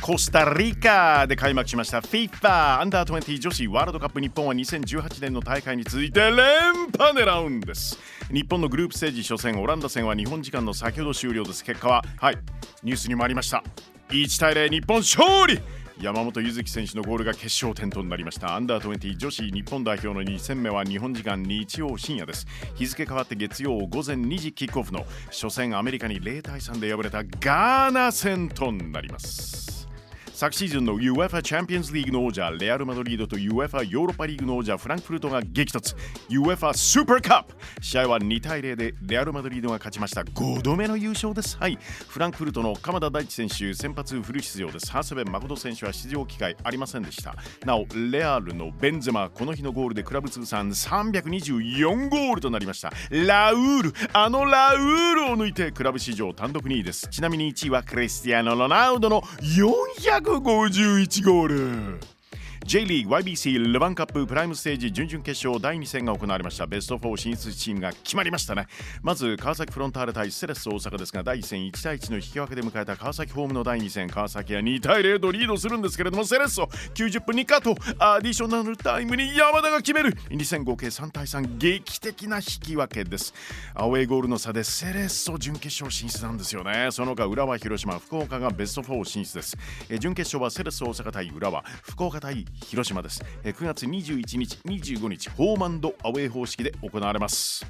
コスタリカで開幕しました FIFA アンダー20女子ワールドカップ日本は2018年の大会に続いて連覇狙うんです。日本のグループステージ初戦オランダ戦は日本時間の先ほど終了です。結果ははいニュースにもありました。1対0日本勝利。山本柚月選手のゴールが決勝点となりました。アンダー20女子日本代表の2戦目は日本時間日曜深夜です。日付変わって月曜午前2時キックオフの初戦アメリカに0対3で敗れたガーナ戦となります。昨シーズンの UEFA チャンピオンズリーグの王者レアル・マドリードと UEFA ヨーロッパリーグの王者フランクフルトが激突。UEFA スーパーカップ試合は2対0でレアル・マドリードが勝ちました。5度目の優勝です。はい。フランクフルトの鎌田大地選手先発フル出場です。長谷部誠選手は出場機会ありませんでした。なおレアルのベンゼマこの日のゴールでクラブ通算324ゴールとなりました。ラウール。あのラウールを抜いてクラブ史上単独2位です。ちなみに1位はクリスティアーノ・ロナウドの400 151ゴール。J リーグ YBC ルヴァンカッププライムステージ準々決勝第2戦が行われました。ベスト4進出チームが決まりましたね。まず川崎フロンターレ対セレッソ大阪ですが第1戦1対1の引き分けで迎えた川崎ホームの第2戦。川崎は2対0とリードするんですけれどもセレッソ90分にカット。アディショナルタイムに山田が決める。2戦合計3対3劇的な引き分けです。アウェーゴールの差でセレッソ準決勝進出なんですよね。その他浦和広島福岡がベスト4進出です。準決勝はセレッソ大阪対浦和。福岡対広島です。9月21日25日ホーマンドアウェー方式で行われます。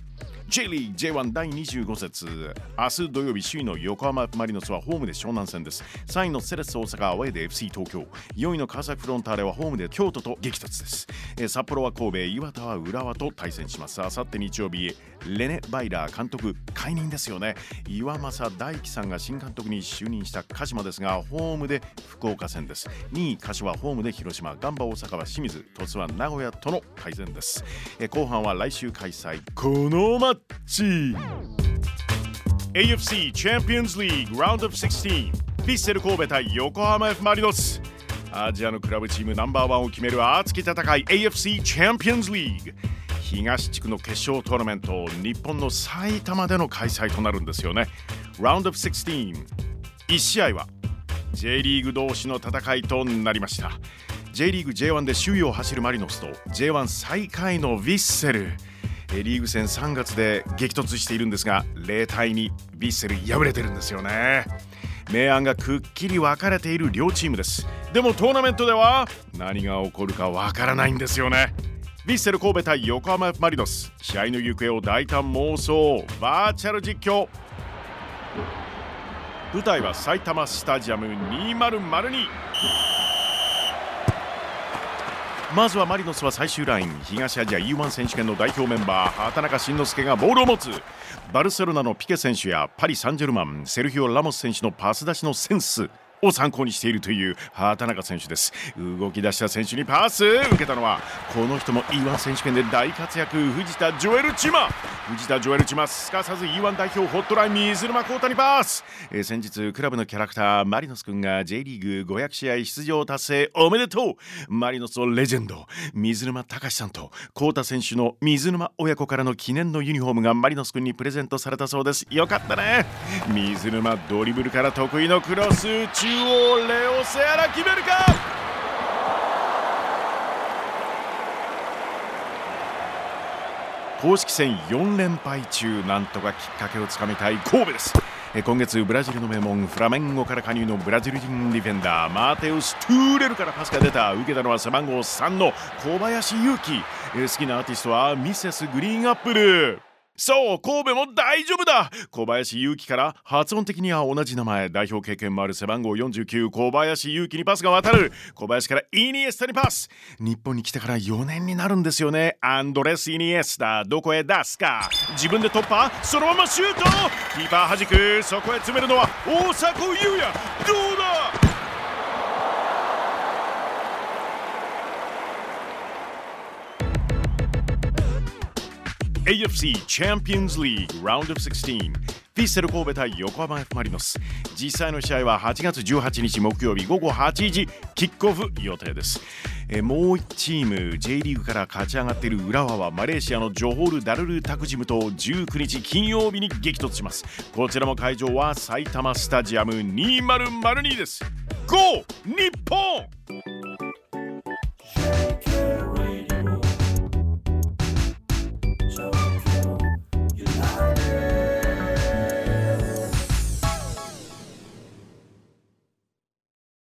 J リー J1 第25節。明日土曜日首位の横浜マリノスはホームで湘南戦です。3位のセレッソ大阪アウェーで FC 東京。4位の川崎フロンターレはホームで京都と激突です。札幌は神戸岩田は浦和と対戦します。あさって日曜日レネ・バイラー監督解任ですよね。岩政大樹さんが新監督に就任した鹿島ですがホームで福岡戦です。2位柏ホームで広島ガンバ大阪は清水鳥栖は名古屋との対戦です。後半は来週開催。このマッチ。AFC チャンピオンズリーグラウンドオブ16ヴィッセル神戸対横浜 F マリノス。アジアのクラブチームナンバーワンを決める熱き戦い AFC チャンピオンズリーグ東地区の決勝トーナメント日本の埼玉での開催となるんですよね。ラウンドオブ161試合は J リーグ同士の戦いとなりました。J リーグ J1 で首位を走るマリノスと J1 最下位のヴィッセル。リーグ戦3月で激突しているんですが0対2ヴィッセル敗れてるんですよね。明暗がくっきり分かれている両チームです。でもトーナメントでは何が起こるかわからないんですよね。ヴィッセル神戸対横浜マリノス。試合の行方を大胆妄想。バーチャル実況。舞台は埼玉スタジアム2002まずはマリノスは最終ライン。東アジア E1 選手権の代表メンバー畑中慎之介がボールを持つ。バルセロナのピケ選手やパリ・サンジェルマンセルヒオ・ラモス選手のパス出しのセンス。を参考にしているという畑中選手です。動き出した選手にパス受けたのはこの人も E1 選手権で大活躍藤田ジョエル・チマ。藤田ジョエル・チマすかさず E1 代表ホットライン水沼宏太にパス、えー、先日クラブのキャラクターマリノス君が J リーグ500試合出場達成おめでとう。マリノスのレジェンド水沼隆さんと宏太選手の水沼親子からの記念のユニフォームがマリノス君にプレゼントされたそうです。よかったね。水沼ドリブルから得意のクロス中央レオセアラ決めるか？公式戦4連敗中なんとかきっかけをつかみたい神戸です。今月ブラジルの名門フラメンゴから加入のブラジル人ディフェンダーマーテウス・トゥーレルからパスが出た受けたのは背番号3の小林勇輝好きなアーティストはミセスグリーンアップル。そう神戸も大丈夫だ。小林勇輝から発音的には同じ名前。代表経験もある背番号49小林勇輝にパスが渡る。小林からイニエスタにパス。日本に来てから4年になるんですよね。アンドレス・イニエスタどこへ出すか。自分で突破。そのままシュート。キーパー弾く。そこへ詰めるのは大迫勇也。どうだ？AFC Champions League Round of 16フィッセル神戸対横浜 F・ マリノス実際の試合は8月18日木曜日午後8時。キックオフ予定です。えもう1チーム J リーグから勝ち上がっている浦和はマレーシアのジョホール・ダルル・タクジムと19日金曜日に激突します。こちらも会場は埼玉スタジアム2002です。GO 日本！